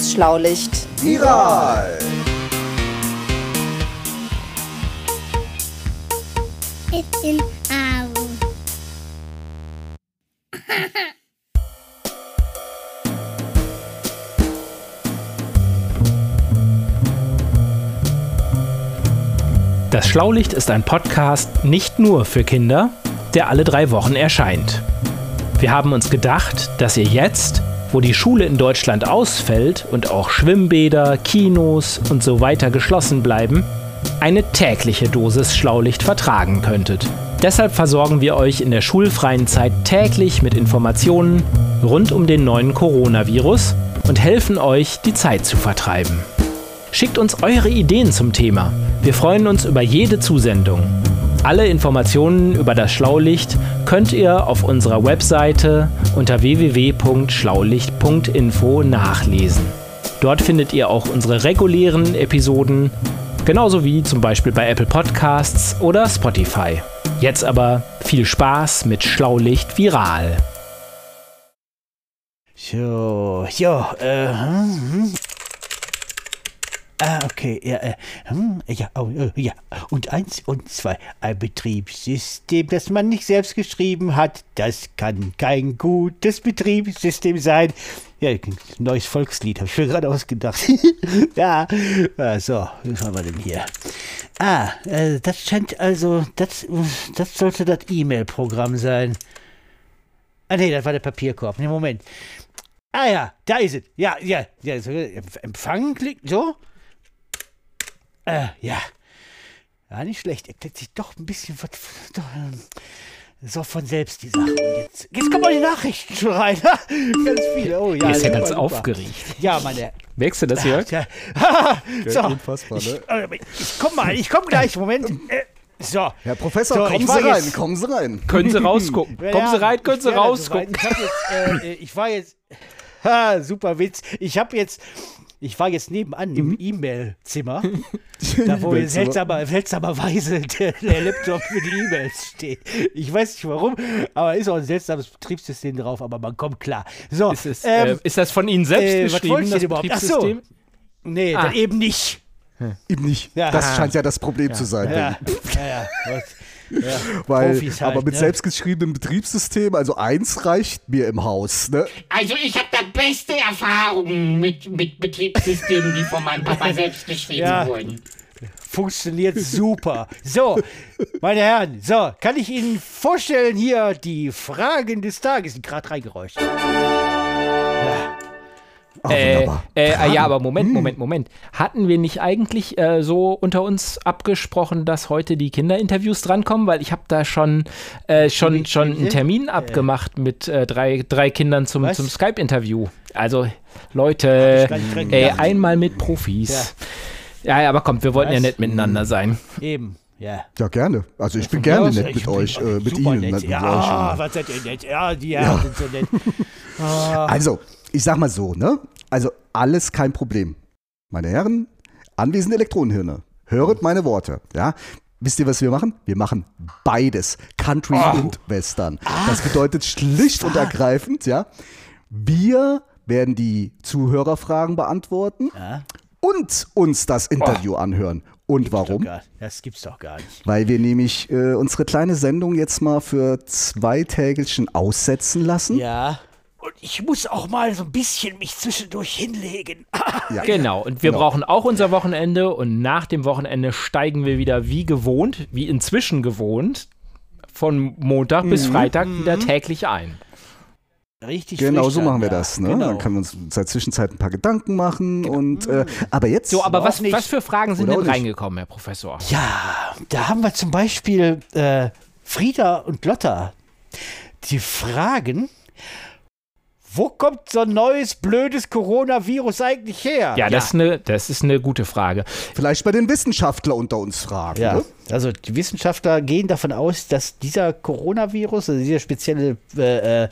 Das Schlaulicht. Viral. It's in our Das Schlaulicht ist ein Podcast nicht nur für Kinder, der alle drei Wochen erscheint. Wir haben uns gedacht, dass ihr jetzt, wo die Schule in Deutschland ausfällt und auch Schwimmbäder, Kinos und so weiter geschlossen bleiben, eine tägliche Dosis Schlaulicht vertragen könntet. Deshalb versorgen wir euch in der schulfreien Zeit täglich mit Informationen rund um den neuen Coronavirus und helfen euch, die Zeit zu vertreiben. Schickt uns eure Ideen zum Thema. Wir freuen uns über jede Zusendung. Alle Informationen über das Schlaulicht könnt ihr auf unserer Webseite unter www.schlaulicht.info nachlesen. Dort findet ihr auch unsere regulären Episoden, genauso wie zum Beispiel bei Apple Podcasts oder Spotify. Jetzt aber viel Spaß mit Schlaulicht viral. So, so, äh, hm, hm. Ah, okay, ja, äh, hm, ja, oh, äh, ja. Und eins und zwei. Ein Betriebssystem, das man nicht selbst geschrieben hat, das kann kein gutes Betriebssystem sein. Ja, neues Volkslied, habe ich mir gerade ausgedacht. ja, ah, so, was haben wir denn hier? Ah, äh, das scheint also, das, das sollte das E-Mail-Programm sein. Ah, nee, das war der Papierkorb. Nee, Moment. Ah ja, da ist es. Ja, ja, ja. Empfangen klicken, so. Äh, ja. Ja, nicht schlecht. Erklärt sich doch ein bisschen. Doch, ähm, so von selbst die Sache. Jetzt, jetzt kommen mal die Nachrichten schon rein. ganz viele. Oh ja. Ist ja ganz aufgeregt. Ja, meine. Merkst du das, Jörg? Ja. so. Unfassbar, Ich, ne? äh, ich komm mal, ich komm gleich. Moment. Äh, so. Herr Professor, So, kommen ich Sie rein, jetzt- kommen Sie rein. Können Sie rausgucken. Ja, Kommen Sie rein, können ich Sie rausgucken. soweit. Ich, jetzt, äh, äh, ich war jetzt. Ha, super Witz. Ich habe jetzt. Ich war jetzt nebenan im E-Mail-Zimmer, da wo E-Mail-Zimmer. seltsamer, seltsamerweise der, der Laptop für die E-Mails steht. Ich weiß nicht warum, aber ist auch ein seltsames Betriebssystem drauf, aber man kommt klar. So, Ist, es, ähm, äh, ist das von Ihnen selbst äh, geschrieben, das überhaupt? Ach so. Betriebssystem? nee, ah. dann eben nicht. Ihm nicht. Ja. Das scheint ja das Problem zu sein. Ja, ja, ja. Ja. Weil, Profis halt, aber mit ne? selbstgeschriebenem Betriebssystem, also eins reicht mir im Haus. Ne? Also ich habe da beste Erfahrungen mit, mit Betriebssystemen, die von meinem Papa selbst geschrieben Ja. wurden. Funktioniert super. So, meine Herren, so, kann ich Ihnen vorstellen, hier die Fragen des Tages sind gerade reingeräuscht. Ah, Äh, äh, ah, ja, aber Moment, Moment, Moment. Hatten wir nicht eigentlich äh, so unter uns abgesprochen, dass heute die Kinderinterviews drankommen? Weil ich habe da schon, äh, schon, schon einen Termin abgemacht mit äh, drei, drei Kindern zum, Was? zum Skype-Interview. Also, Leute, äh, einmal mit Profis. Ja, ja, aber kommt, wir wollten ja Was? nett miteinander sein. Eben, ja. Ja, gerne. Also ich bin gerne Ja, nett mit euch, äh, mit super Ihnen. Nett. Ja, euch. was seid ihr nett? Ja, die Herren sind so nett. Also, ich sag mal so, ne? Also alles kein Problem. Meine Herren, anwesende Elektronenhirne, höret meine Worte, ja? Wisst ihr, was wir machen? Wir machen beides, Country und Western. Das bedeutet schlicht und ergreifend, ja? Wir werden die Zuhörerfragen beantworten Ja. und uns das Interview anhören. Und warum? Gar- Das gibt's doch gar nicht. Weil wir nämlich äh, unsere kleine Sendung jetzt mal für zwei Tägelchen aussetzen lassen. Ja. Und ich muss auch mal so ein bisschen mich zwischendurch hinlegen. Ja. Genau, und wir Genau. brauchen auch unser Wochenende und nach dem Wochenende steigen wir wieder wie gewohnt, wie inzwischen gewohnt, von Montag bis Mhm. Freitag wieder täglich ein. Richtig Genau so machen wir ja. das. Ne? Genau. Dann können wir uns in der Zwischenzeit ein paar Gedanken machen. Und, äh, aber jetzt. So, aber was, nicht. was für Fragen sind Oder denn reingekommen, Herr Professor? Ja, da haben wir zum Beispiel äh, Frieda und Lotta. Die fragen, wo kommt so ein neues, blödes Coronavirus eigentlich her? Ja, Das, ist eine, das ist eine gute Frage. vielleicht bei den Wissenschaftlern unter uns fragen. Ja, Ne? also die Wissenschaftler gehen davon aus, dass dieser Coronavirus, also dieser spezielle, äh, äh,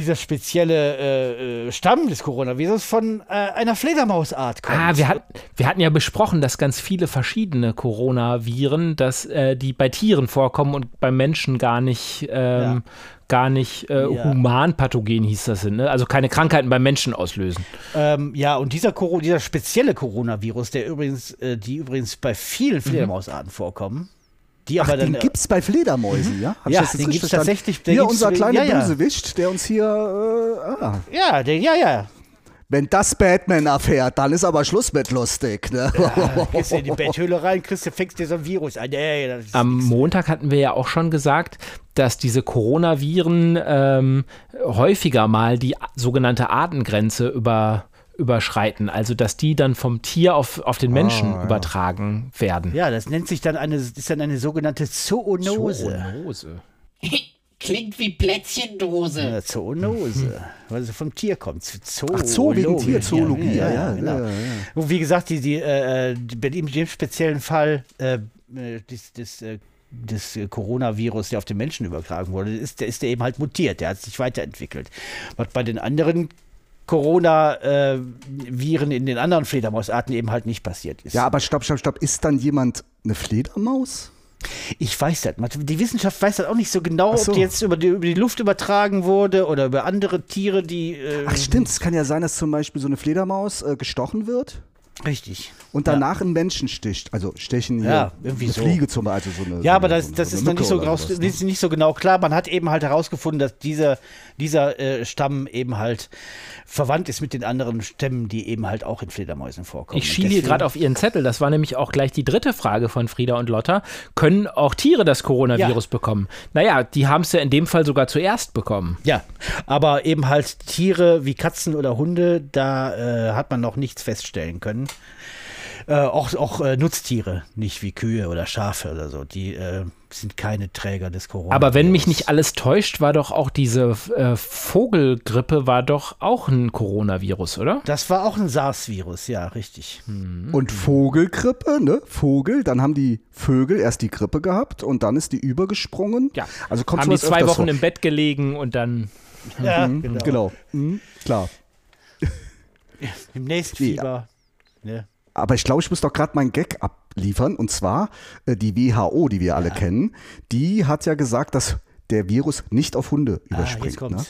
dieser spezielle äh, äh, Stamm des Coronavirus von äh, einer Fledermausart kommt. Ah, wir, hat, wir hatten ja besprochen, dass ganz viele verschiedene Coronaviren, dass äh, die bei Tieren vorkommen und beim Menschen gar nicht ähm, gar nicht äh, Ja. humanpathogen hieß das, ne? also keine Krankheiten beim Menschen auslösen. Ähm, ja, und dieser, Coro dieser spezielle Coronavirus, der übrigens, äh, die übrigens bei vielen Fledermausarten vorkommen, die Ach, aber dann. den gibt's bei Fledermäusen, ja? Hab ich Ja, den gibt's verstanden? tatsächlich, Hier unser kleiner ja, ja. Bösewicht, der uns hier, äh, ah. ja, der, ja, ja. Wenn das Batman erfährt, dann ist aber Schluss mit lustig, ne? Gehst du in die Betthöhle rein, kriegst du, fängst dir so ein Virus an. Ey, Am. Montag hatten wir ja auch schon gesagt, dass diese Coronaviren ähm, häufiger mal die sogenannte Artengrenze über, überschreiten. Also dass die dann vom Tier auf, auf den Menschen Ah, ja. übertragen werden. Ja, das nennt sich dann eine, ist dann eine sogenannte Zoonose. Zoonose. Klingt wie Plätzchendose. Ja, Zoonose, weil sie vom Tier kommt. Zoo, Ach, Zoo wegen Tier, Zoologie, ja, ja, genau. ja, ja. Und wie gesagt, die, die, äh, die, bei dem, dem speziellen Fall äh, äh, des, des, äh, des äh, Coronavirus, der auf den Menschen übertragen wurde, ist, der ist der eben halt mutiert, der hat sich weiterentwickelt. Was bei den anderen Corona-Viren in den anderen Fledermausarten eben halt nicht passiert ist. Ja, aber stopp, stopp, stopp. Ist dann jemand eine Fledermaus? Ich weiß das. Die Wissenschaft weiß das auch nicht so genau, so. ob die jetzt über die, über die Luft übertragen wurde oder über andere Tiere, die. Äh, Ach stimmt, es kann ja sein, dass zum Beispiel so eine Fledermaus äh, gestochen wird Richtig. und danach einen Menschen sticht. Also stechen hier Ja, irgendwie eine so. Fliege zum Beispiel. Also so eine, Ja, aber das, so eine- das so ist noch nicht so, raus, sowas, ne? ist nicht so genau klar. Man hat eben halt herausgefunden, dass dieser, dieser äh, Stamm eben halt verwandt ist mit den anderen Stämmen, die eben halt auch in Fledermäusen vorkommen. Ich schiele hier gerade auf Ihren Zettel. Das war nämlich auch gleich die dritte Frage von Frieda und Lotta. Können auch Tiere das Coronavirus Ja. bekommen? Naja, die haben es ja in dem Fall sogar zuerst bekommen. Ja, aber eben halt Tiere wie Katzen oder Hunde, da äh, hat man noch nichts feststellen können. Äh, auch auch äh, Nutztiere, nicht wie Kühe oder Schafe oder so, die äh, sind keine Träger des Corona. Aber wenn mich nicht alles täuscht, war doch auch diese äh, Vogelgrippe war doch auch ein Coronavirus, oder? Das war auch ein SARS-Virus, ja, richtig. Und Vogelgrippe, ne? Vogel, dann haben die Vögel erst die Grippe gehabt und dann ist die übergesprungen. Ja. Also kommt haben die zwei Wochen vor. im Bett gelegen und dann Ja, Mhm, Genau, Mhm, klar. Demnächst Fieber. Ne? Aber ich glaube, ich muss doch gerade meinen Gag abliefern. Und zwar äh, die WHO, die wir alle kennen, die hat ja gesagt, dass der Virus nicht auf Hunde Ah, jetzt überspringt. ne?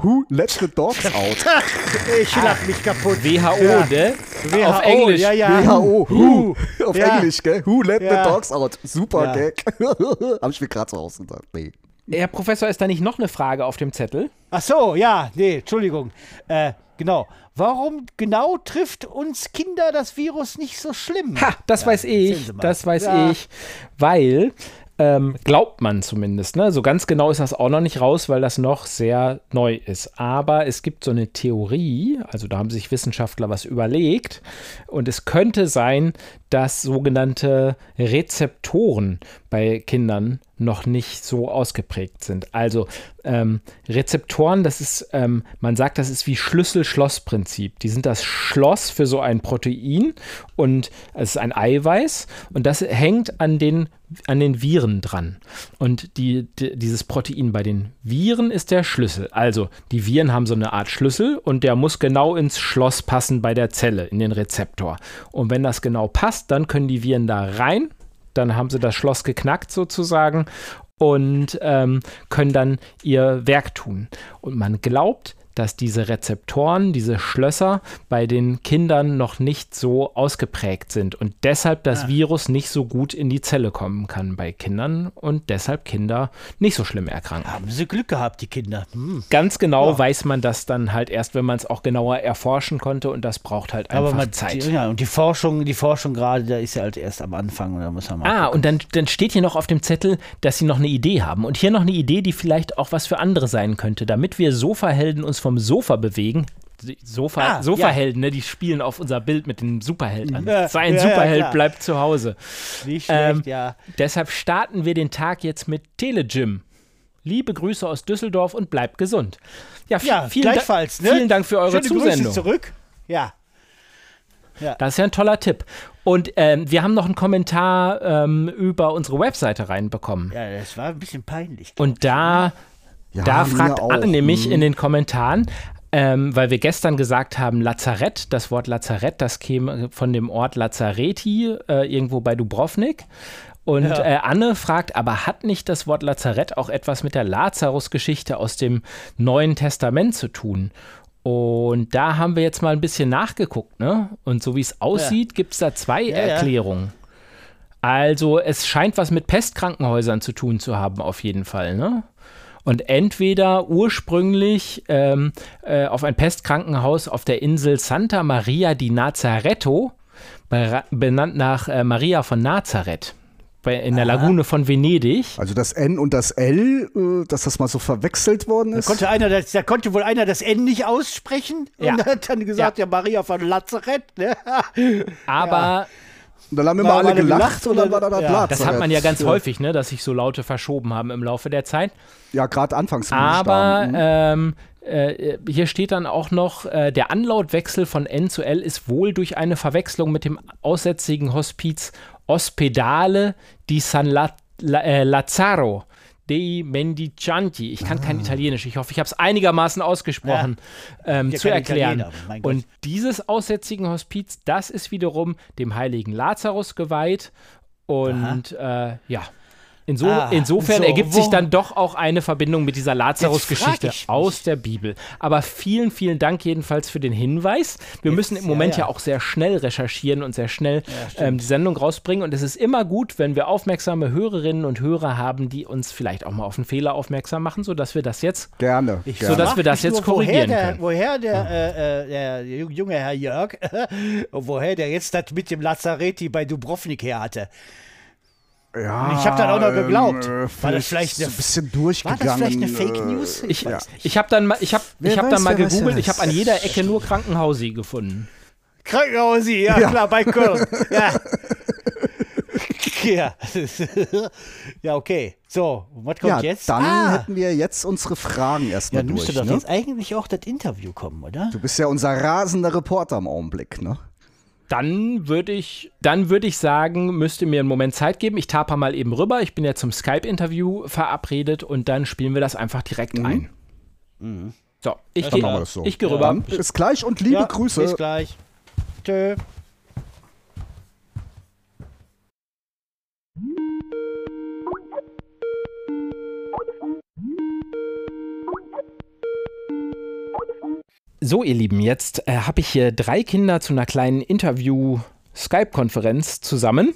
Who let the dogs out? Ich lach mich kapupt. WHO, Ja. ne? WHO, Auf Englisch. Ja, ja. WHO, who, auf Ja. Englisch, gell? Who let Ja. the dogs out? Super Ja. Gag. Hab ich mir gerade so ausgedacht. Nee. Herr Professor, ist da nicht noch eine Frage auf dem Zettel? Ach so, ja, nee, Entschuldigung. Äh, genau. Warum genau trifft uns Kinder das Virus nicht so schlimm? Ha, das weiß erzählen ich, das weiß Ja. ich, weil ähm, glaubt man zumindest. Ne? So ganz genau ist das auch noch nicht raus, weil das noch sehr neu ist. Aber es gibt so eine Theorie, also da haben sich Wissenschaftler was überlegt und es könnte sein, dass sogenannte Rezeptoren bei Kindern noch nicht so ausgeprägt sind. Also ähm, Rezeptoren, das ist, ähm, man sagt, das ist wie Schlüssel-Schloss-Prinzip. Die sind das Schloss für so ein Protein und es ist ein Eiweiß und das hängt an den, an den Viren dran. Und die, die, dieses Protein bei den Viren ist der Schlüssel. Also die Viren haben so eine Art Schlüssel und der muss genau ins Schloss passen bei der Zelle, in den Rezeptor. Und wenn das genau passt, dann können die Viren da rein dann haben sie das Schloss geknackt sozusagen und ähm, können dann ihr Werk tun. Und man glaubt, dass diese Rezeptoren, diese Schlösser bei den Kindern noch nicht so ausgeprägt sind und deshalb das Virus nicht so gut in die Zelle kommen kann bei Kindern und deshalb Kinder nicht so schlimm erkranken. Haben sie Glück gehabt, die Kinder. Hm. Ganz genau Ja. weiß man das dann halt erst, wenn man es auch genauer erforschen konnte und das braucht halt einfach Aber man, Zeit. Die, ja, und die Forschung, die Forschung gerade, da ist ja halt erst am Anfang und da muss man mal. Ah, und dann, dann steht hier noch auf dem Zettel, dass sie noch eine Idee haben. Und hier noch eine Idee, die vielleicht auch was für andere sein könnte, damit wir Sofahelden uns vom Sofa bewegen. Sofa, Ah, Sofahelden, ne, die spielen auf unser Bild mit dem Superheld an. Ja, Sein ja, ja, Superheld bleibt zu Hause. Nicht schlecht, ähm, ja. Deshalb starten wir den Tag jetzt mit Telegym. Liebe Grüße aus Düsseldorf und bleibt gesund. Ja, Ja, vielen, Da- gleichfalls. Ne? vielen Dank für eure Schöne Zusendung. Grüße zurück. Ja. Das ist ja ein toller Tipp. Und ähm, wir haben noch einen Kommentar ähm, über unsere Webseite reinbekommen. Ja, das war ein bisschen peinlich. Und da, Ja, da fragt auch. Anne nämlich Mhm. in den Kommentaren, ähm, weil wir gestern gesagt haben, Lazarett, das Wort Lazarett, das käme von dem Ort Lazareti, äh, irgendwo bei Dubrovnik. Und äh, Anne fragt, aber hat nicht das Wort Lazarett auch etwas mit der Lazarus-Geschichte aus dem Neuen Testament zu tun? Und da haben wir jetzt mal ein bisschen nachgeguckt, ne? Und so wie es aussieht, gibt es da zwei ja. Erklärungen. Also es scheint was mit Pestkrankenhäusern zu tun zu haben, auf jeden Fall, ne? Und entweder ursprünglich ähm, äh, auf ein Pestkrankenhaus auf der Insel Santa Maria di Nazaretto, bera- benannt nach äh, Maria von Nazareth, in der Lagune von Venedig. Also das N und das L, äh, dass das mal so verwechselt worden Da ist. konnte, einer das, da konnte wohl einer das N nicht aussprechen Ja. und hat dann gesagt, ja, Maria von Lazareth. Ne? Aber Und dann haben Da immer alle gelacht gelacht und dann war da dann- das ja. Lazarett. das hat man ja ganz Ja. häufig, ne, dass sich so Laute verschoben haben im Laufe der Zeit. Ja, gerade anfangs. Aber Mhm. ähm, äh, hier steht dann auch noch, äh, der Anlautwechsel von N zu L ist wohl durch eine Verwechslung mit dem aussätzigen Hospiz Ospedale di San La La äh, Lazzaro dei Mendicanti. Ich kann Ah. kein Italienisch. Ich hoffe, ich habe es einigermaßen ausgesprochen ähm, Ja, zu kein erklären. Und dieses aussätzigen Hospiz, das ist wiederum dem heiligen Lazarus geweiht. Und äh, ja. Inso Ah, insofern so, ergibt sich dann doch auch eine Verbindung mit dieser Lazarus-Geschichte Jetzt aus der Bibel. Aber vielen, vielen Dank jedenfalls für den Hinweis. Wir müssen im ja, Moment ja. ja. auch sehr schnell recherchieren und sehr schnell ähm, die Sendung rausbringen. Und es ist immer gut, wenn wir aufmerksame Hörerinnen und Hörer haben, die uns vielleicht auch mal auf einen Fehler aufmerksam machen, sodass wir das jetzt Gerne. Ich gerne. sodass wir das jetzt nur, korrigieren woher der, können. Woher der, äh, äh, der junge Herr Jörg, woher der jetzt das mit dem Lazareti bei Dubrovnik her hatte. Ja, Ich hab dann auch noch geglaubt. ähm, War das vielleicht so eine- ein bisschen War durchgegangen. das vielleicht eine Fake äh, News? Ich, Ja. ich habe dann mal, ich habe, Wer ich habe weiß, dann mal gegoogelt. Ich habe an jeder Ecke nur Krankenhausi gefunden. Krankenhausi, ja, Ja. klar, bei Köln. Ja. ja. ja, okay. So, was kommt Ja, jetzt? dann ah, hätten wir jetzt unsere Fragen ja, erstmal dann müsste durch. doch Ne? jetzt eigentlich auch das Interview kommen, oder? Du bist ja unser rasender Reporter im Augenblick, ne? Dann würde ich, dann würde ich sagen, müsst ihr mir einen Moment Zeit geben. Ich taper mal eben rüber. Ich bin ja zum Skype-Interview verabredet und dann spielen wir das einfach direkt ein. So, ich gehe so. ich gehe rüber. Bis gleich und liebe ja, Grüße. Bis gleich. Tschö. So, ihr Lieben, jetzt äh, habe ich hier drei Kinder zu einer kleinen Interview-Skype-Konferenz zusammen.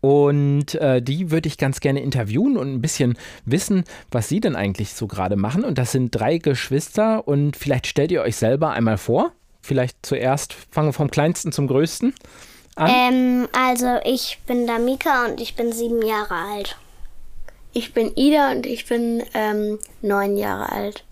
Und äh, die würde ich ganz gerne interviewen und ein bisschen wissen, was sie denn eigentlich so gerade machen. Und das sind drei Geschwister und vielleicht stellt ihr euch selber einmal vor. Vielleicht zuerst fangen wir vom kleinsten zum größten an. Ähm, also ich bin Damika und ich bin sieben Jahre alt. Ich bin Ida und ich bin ähm, neun Jahre alt.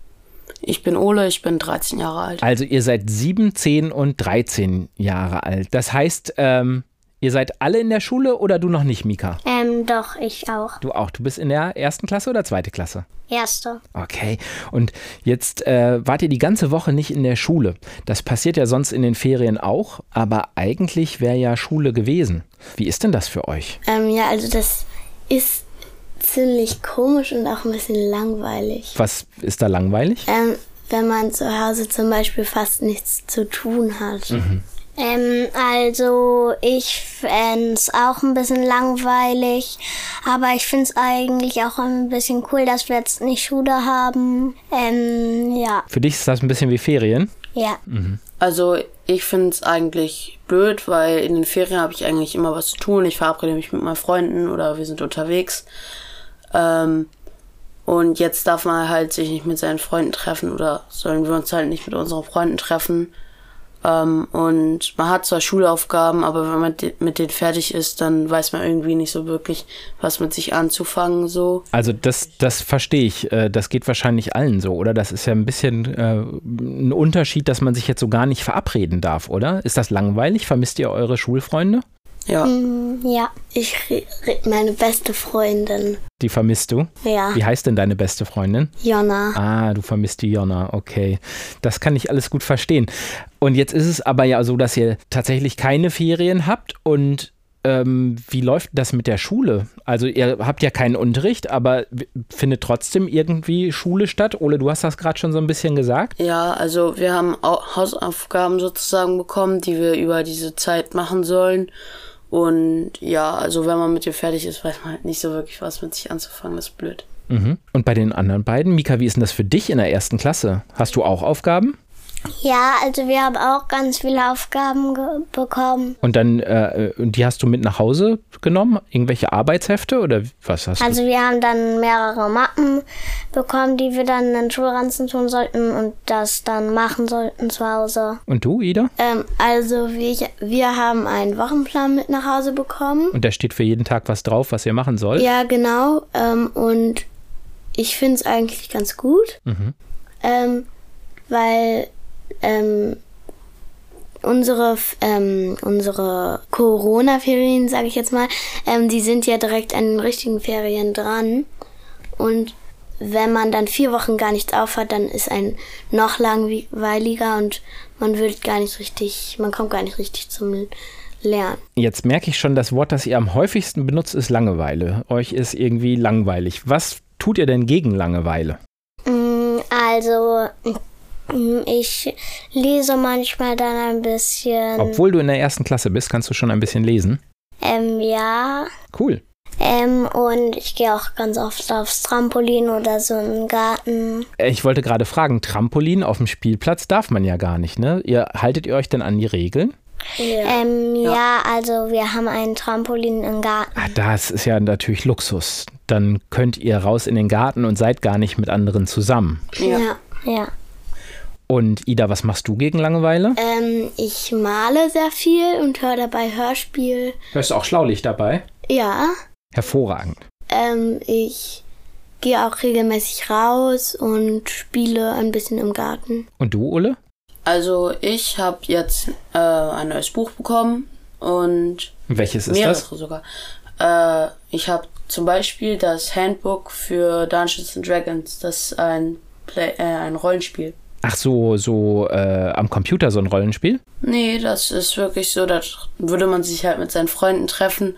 Ich bin Ole, ich bin 13 Jahre alt. Also ihr seid 7, 10 und 13 Jahre alt. Das heißt, ähm, ihr seid alle in der Schule oder du noch nicht, Mika? Ähm, doch, ich auch. Du auch. Du bist in der ersten Klasse oder zweite Klasse? Erste. Okay. Und jetzt äh, wart ihr die ganze Woche nicht in der Schule. Das passiert ja sonst in den Ferien auch, aber eigentlich wäre ja Schule gewesen. Wie ist denn das für euch? Ähm, ja, also das ist ziemlich komisch und auch ein bisschen langweilig. Was ist da langweilig? Ähm, wenn man zu Hause zum Beispiel fast nichts zu tun hat. Ähm, also ich fänd's auch ein bisschen langweilig, aber ich find's eigentlich auch ein bisschen cool, dass wir jetzt nicht Schule haben. Ähm, ja, Für dich ist das ein bisschen wie Ferien. ja. Also ich finde es eigentlich blöd, weil in den Ferien habe ich eigentlich immer was zu tun. Ich verabrede mich mit meinen Freunden oder wir sind unterwegs. Ähm, und jetzt darf man halt sich nicht mit seinen Freunden treffen oder sollen wir uns halt nicht mit unseren Freunden treffen. Ähm, und man hat zwar Schulaufgaben, aber wenn man mit denen fertig ist, dann weiß man irgendwie nicht so wirklich, was mit sich anzufangen so. Also das, das verstehe ich. Äh, Das geht wahrscheinlich allen so, oder? Das ist ja ein bisschen äh, ein Unterschied, dass man sich jetzt so gar nicht verabreden darf, oder? Ist das langweilig? Vermisst ihr eure Schulfreunde? Ja. Mm, Ja, Ich meine beste Freundin, Die vermisst du? ja, Wie heißt denn deine beste Freundin? Jonna. Ah, du vermisst die Jonna, okay. Das kann ich alles gut verstehen. Und jetzt ist es aber ja so, dass ihr tatsächlich keine Ferien habt und ähm, wie läuft das mit der Schule? Also ihr habt ja keinen Unterricht, aber findet trotzdem irgendwie Schule statt? Ole, du hast das gerade schon so ein bisschen gesagt. Ja, also wir haben Au- Hausaufgaben sozusagen bekommen, die wir über diese Zeit machen sollen. Und ja, also wenn man mit ihr fertig ist, weiß man halt nicht so wirklich was mit sich anzufangen. Das ist blöd. Mhm. Und bei den anderen beiden, Mika, wie ist denn das für dich in der ersten Klasse? Hast du auch Aufgaben? Ja, also wir haben auch ganz viele Aufgaben bekommen. Und dann, äh, die hast du mit nach Hause genommen? Irgendwelche Arbeitshefte oder was hast also du? Also wir haben dann mehrere Mappen bekommen, die wir dann in den Schulranzen tun sollten und das dann machen sollten zu Hause. Und du, Ida? Ähm, also wir, wir haben einen Wochenplan mit nach Hause bekommen. Und da steht für jeden Tag was drauf, was ihr machen sollt? Ja, genau. Ähm, und ich finde es eigentlich ganz gut, mhm. ähm, weil ähm, unsere, ähm, unsere Corona-Ferien, sage ich jetzt mal, ähm, die sind ja direkt an den richtigen Ferien dran. Und wenn man dann vier Wochen gar nichts aufhat, dann ist ein noch langweiliger und man wird gar nicht richtig, man kommt gar nicht richtig zum Lernen. Jetzt merke ich schon, das Wort, das ihr am häufigsten benutzt, ist Langeweile. Euch ist irgendwie langweilig. Was tut ihr denn gegen Langeweile? Mm, also, ich lese manchmal dann ein bisschen. Obwohl du in der ersten Klasse bist, kannst du schon ein bisschen lesen? Ähm, ja. Cool. Ähm, und ich gehe auch ganz oft aufs Trampolin oder so im Garten. Äh, ich wollte gerade fragen, Trampolin auf dem Spielplatz darf man ja gar nicht, ne? Ihr haltet ihr euch denn an die Regeln? Ja. Ähm, ja. ja. also wir haben einen Trampolin im Garten. Ah, das ist ja natürlich Luxus. Dann könnt ihr raus in den Garten und seid gar nicht mit anderen zusammen. Ja. Ja. ja. Und Ida, was machst du gegen Langeweile? Ähm, ich male sehr viel und höre dabei Hörspiel. Hörst du auch Schlaulicht dabei? Ja. Hervorragend. Ähm, ich gehe auch regelmäßig raus und spiele ein bisschen im Garten. Und du, Ulle? Also ich habe jetzt äh, ein neues Buch bekommen und welches ist mehrere das? sogar. Äh, ich habe zum Beispiel das Handbook für Dungeons and Dragons. Das ist ein Play äh, ein Rollenspiel. Ach so, so äh, am Computer so ein Rollenspiel? Nee, das ist wirklich so, da würde man sich halt mit seinen Freunden treffen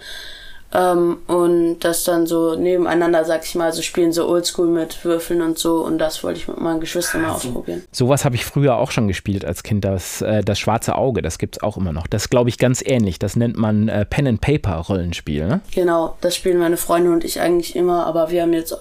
ähm, und das dann so nebeneinander, sag ich mal, so spielen so Oldschool mit Würfeln und so und das wollte ich mit meinen Geschwistern mal ausprobieren. Sowas habe ich früher auch schon gespielt als Kind, das, äh, das schwarze Auge, das gibt es auch immer noch. Das glaube ich ganz ähnlich, das nennt man äh, Pen and Paper Rollenspiel, ne? Genau, das spielen meine Freunde und ich eigentlich immer, aber wir haben jetzt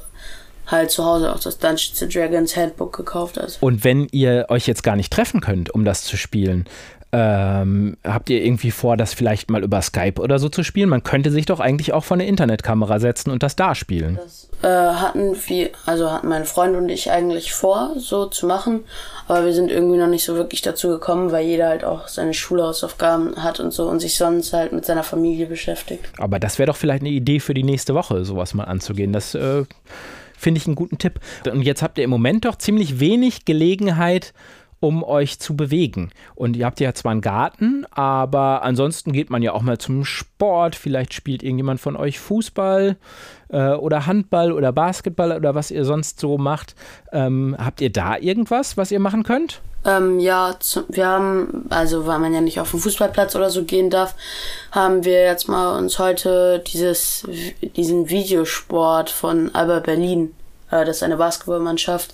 halt zu Hause auch das Dungeons Dragons Handbook gekauft. Also. Und wenn ihr euch jetzt gar nicht treffen könnt, um das zu spielen, ähm, habt ihr irgendwie vor, das vielleicht mal über Skype oder so zu spielen? Man könnte sich doch eigentlich auch vor eine Internetkamera setzen und das da spielen. Das äh, hatten wir, also hatten meine Freunde und ich eigentlich vor, so zu machen, aber wir sind irgendwie noch nicht so wirklich dazu gekommen, weil jeder halt auch seine Schulhausaufgaben hat und so und sich sonst halt mit seiner Familie beschäftigt. Aber das wäre doch vielleicht eine Idee für die nächste Woche, sowas mal anzugehen. Das äh, finde ich einen guten Tipp. Und jetzt habt ihr im Moment doch ziemlich wenig Gelegenheit, um euch zu bewegen. Und ihr habt ja zwar einen Garten, aber ansonsten geht man ja auch mal zum Sport. Vielleicht spielt irgendjemand von euch Fußball äh, oder Handball oder Basketball oder was ihr sonst so macht. Ähm, habt ihr da irgendwas, was ihr machen könnt? Ähm, ja, zu, wir haben, also weil man ja nicht auf den Fußballplatz oder so gehen darf, haben wir jetzt mal uns heute dieses, diesen Videosport von Alba Berlin, äh, das ist eine Basketballmannschaft,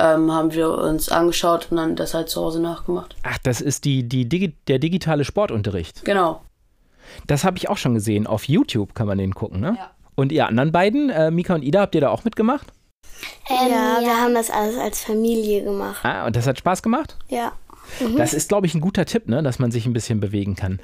ähm, haben wir uns angeschaut und dann das halt zu Hause nachgemacht. Ach, das ist die, die Digi der digitale Sportunterricht. Genau. Das habe ich auch schon gesehen. Auf YouTube kann man den gucken, ne? Ja. Und ihr anderen beiden, äh, Mika und Ida, habt ihr da auch mitgemacht? Ähm, ja, wir haben das alles als Familie gemacht. Ah, und das hat Spaß gemacht? Ja. Mhm. Das ist, glaube ich, ein guter Tipp, ne? dass man sich ein bisschen bewegen kann.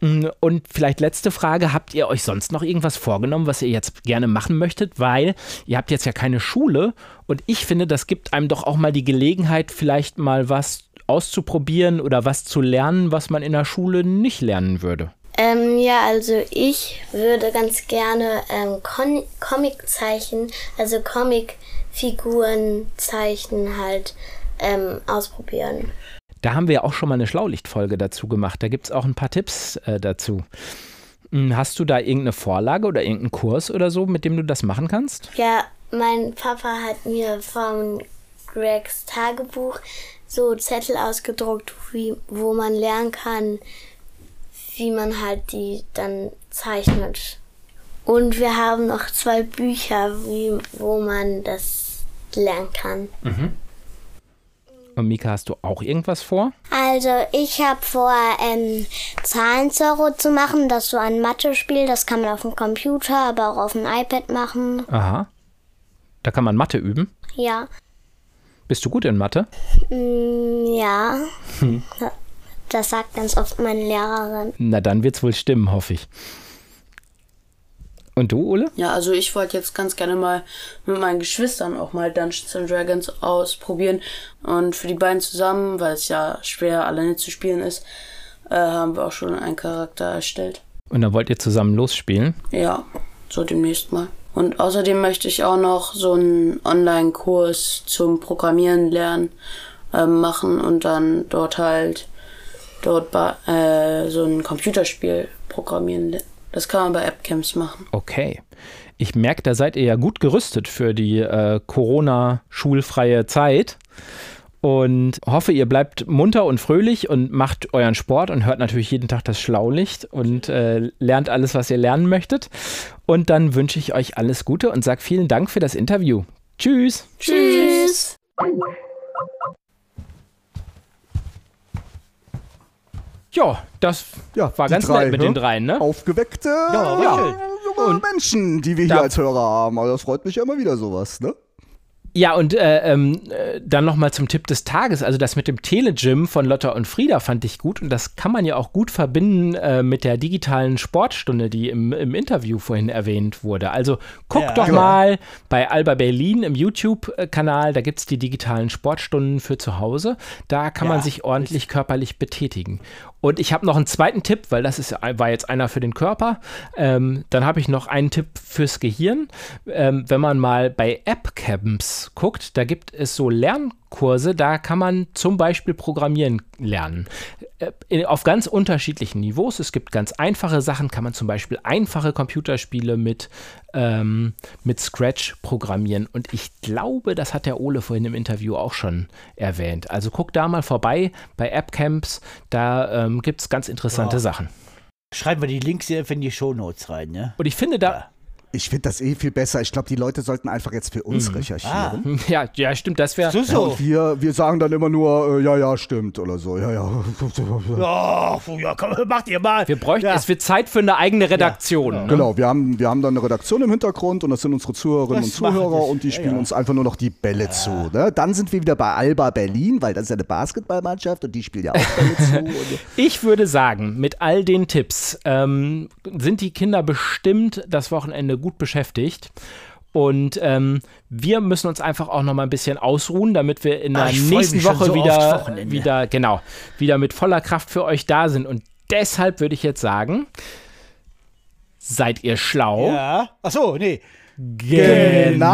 Mm, und vielleicht letzte Frage, habt ihr euch sonst noch irgendwas vorgenommen, was ihr jetzt gerne machen möchtet? Weil ihr habt jetzt ja keine Schule und ich finde, das gibt einem doch auch mal die Gelegenheit, vielleicht mal was auszuprobieren oder was zu lernen, was man in der Schule nicht lernen würde. Ähm, ja, also ich würde ganz gerne ähm, Comic-Zeichen, also Comic-Figuren-Zeichen halt ähm, ausprobieren. Da haben wir auch schon mal eine Schlaulichtfolge dazu gemacht. Da gibt es auch ein paar Tipps äh, dazu. Hm, hast du da irgendeine Vorlage oder irgendeinen Kurs oder so, mit dem du das machen kannst? Ja, mein Papa hat mir von Gregs Tagebuch so Zettel ausgedruckt, wie, wo man lernen kann, wie man halt die dann zeichnet. Und wir haben noch zwei Bücher, wie, wo man das lernen kann. Mhm. Und Mika, hast du auch irgendwas vor? Also ich habe vor, ähm, Zahlenzorro zu machen. Das ist so ein Mathe-Spiel. Das kann man auf dem Computer, aber auch auf dem iPad machen. Aha. Da kann man Mathe üben. Ja. Bist du gut in Mathe? Mm, ja. Das sagt ganz oft meine Lehrerin. Na, dann wird's wohl stimmen, hoffe ich. Und du, Ole? Ja, also ich wollte jetzt ganz gerne mal mit meinen Geschwistern auch mal Dungeons and Dragons ausprobieren. Und für die beiden zusammen, weil es ja schwer alleine zu spielen ist, äh, haben wir auch schon einen Charakter erstellt. Und dann wollt ihr zusammen losspielen? Ja, so demnächst mal. Und außerdem möchte ich auch noch so einen Online-Kurs zum Programmieren lernen äh, machen und dann dort halt dort äh, so ein Computerspiel programmieren lernen. Das kann man bei Appcamps machen. Okay. Ich merke, da seid ihr ja gut gerüstet für die äh, Corona-schulfreie Zeit. Und hoffe, ihr bleibt munter und fröhlich und macht euren Sport und hört natürlich jeden Tag das Schlaulicht und äh, lernt alles, was ihr lernen möchtet. Und dann wünsche ich euch alles Gute und sage vielen Dank für das Interview. Tschüss. Tschüss. Ja, das ja, war ganz drei, nett mit ne? den dreien, ne? Aufgeweckte ja, ja, junge Menschen, die wir hier als Hörer haben. Aber das freut mich ja immer wieder sowas, ne? Ja, und äh, ähm, äh, dann nochmal zum Tipp des Tages. Also das mit dem Telegym von Lotta und Frieda fand ich gut. Und das kann man ja auch gut verbinden äh, mit der digitalen Sportstunde, die im, im Interview vorhin erwähnt wurde. Also guckt ja, doch genau. mal bei Alba Berlin im YouTube-Kanal. Da gibt es die digitalen Sportstunden für zu Hause. Da kann ja, man sich ordentlich körperlich betätigen. Und ich habe noch einen zweiten Tipp, weil das ist, war jetzt einer für den Körper. Ähm, dann habe ich noch einen Tipp fürs Gehirn. Ähm, wenn man mal bei App-Camps guckt, da gibt es so Lernkurse Kurse, da kann man zum Beispiel Programmieren lernen. Äh, auf ganz unterschiedlichen Niveaus. Es gibt ganz einfache Sachen, kann man zum Beispiel einfache Computerspiele mit, ähm, mit Scratch programmieren. Und ich glaube, das hat der Ole vorhin im Interview auch schon erwähnt. Also guck da mal vorbei bei AppCamps, da ähm, gibt es ganz interessante ja. Sachen. Schreiben wir die Links in die Shownotes rein, ne? Und ich finde da, ja. Ich finde das eh viel besser. Ich glaube, die Leute sollten einfach jetzt für uns mhm. recherchieren. Ah. Ja, ja, stimmt, das wäre. So, so. Ja, wir, wir sagen dann immer nur, äh, ja, ja, stimmt oder so. Ja, ja. Ja, ja komm, macht ihr mal. Wir bräuchten, ja. es wird Zeit für eine eigene Redaktion. Ja. Ne? Genau, wir haben, wir haben dann eine Redaktion im Hintergrund und das sind unsere Zuhörerinnen das und Zuhörer und die spielen uns einfach nur noch die Bälle zu. Ne? Dann sind wir wieder bei Alba Berlin, weil das ist ja eine Basketballmannschaft und die spielt ja auch Bälle zu. ich würde sagen, mit all den Tipps ähm, sind die Kinder bestimmt das Wochenende gut beschäftigt. Und ähm, wir müssen uns einfach auch noch mal ein bisschen ausruhen, damit wir in der Ach, nächsten Woche so wieder, wieder, genau, wieder mit voller Kraft für euch da sind. Und deshalb würde ich jetzt sagen, seid ihr schlau? Ja. Ach so, nee. Genau.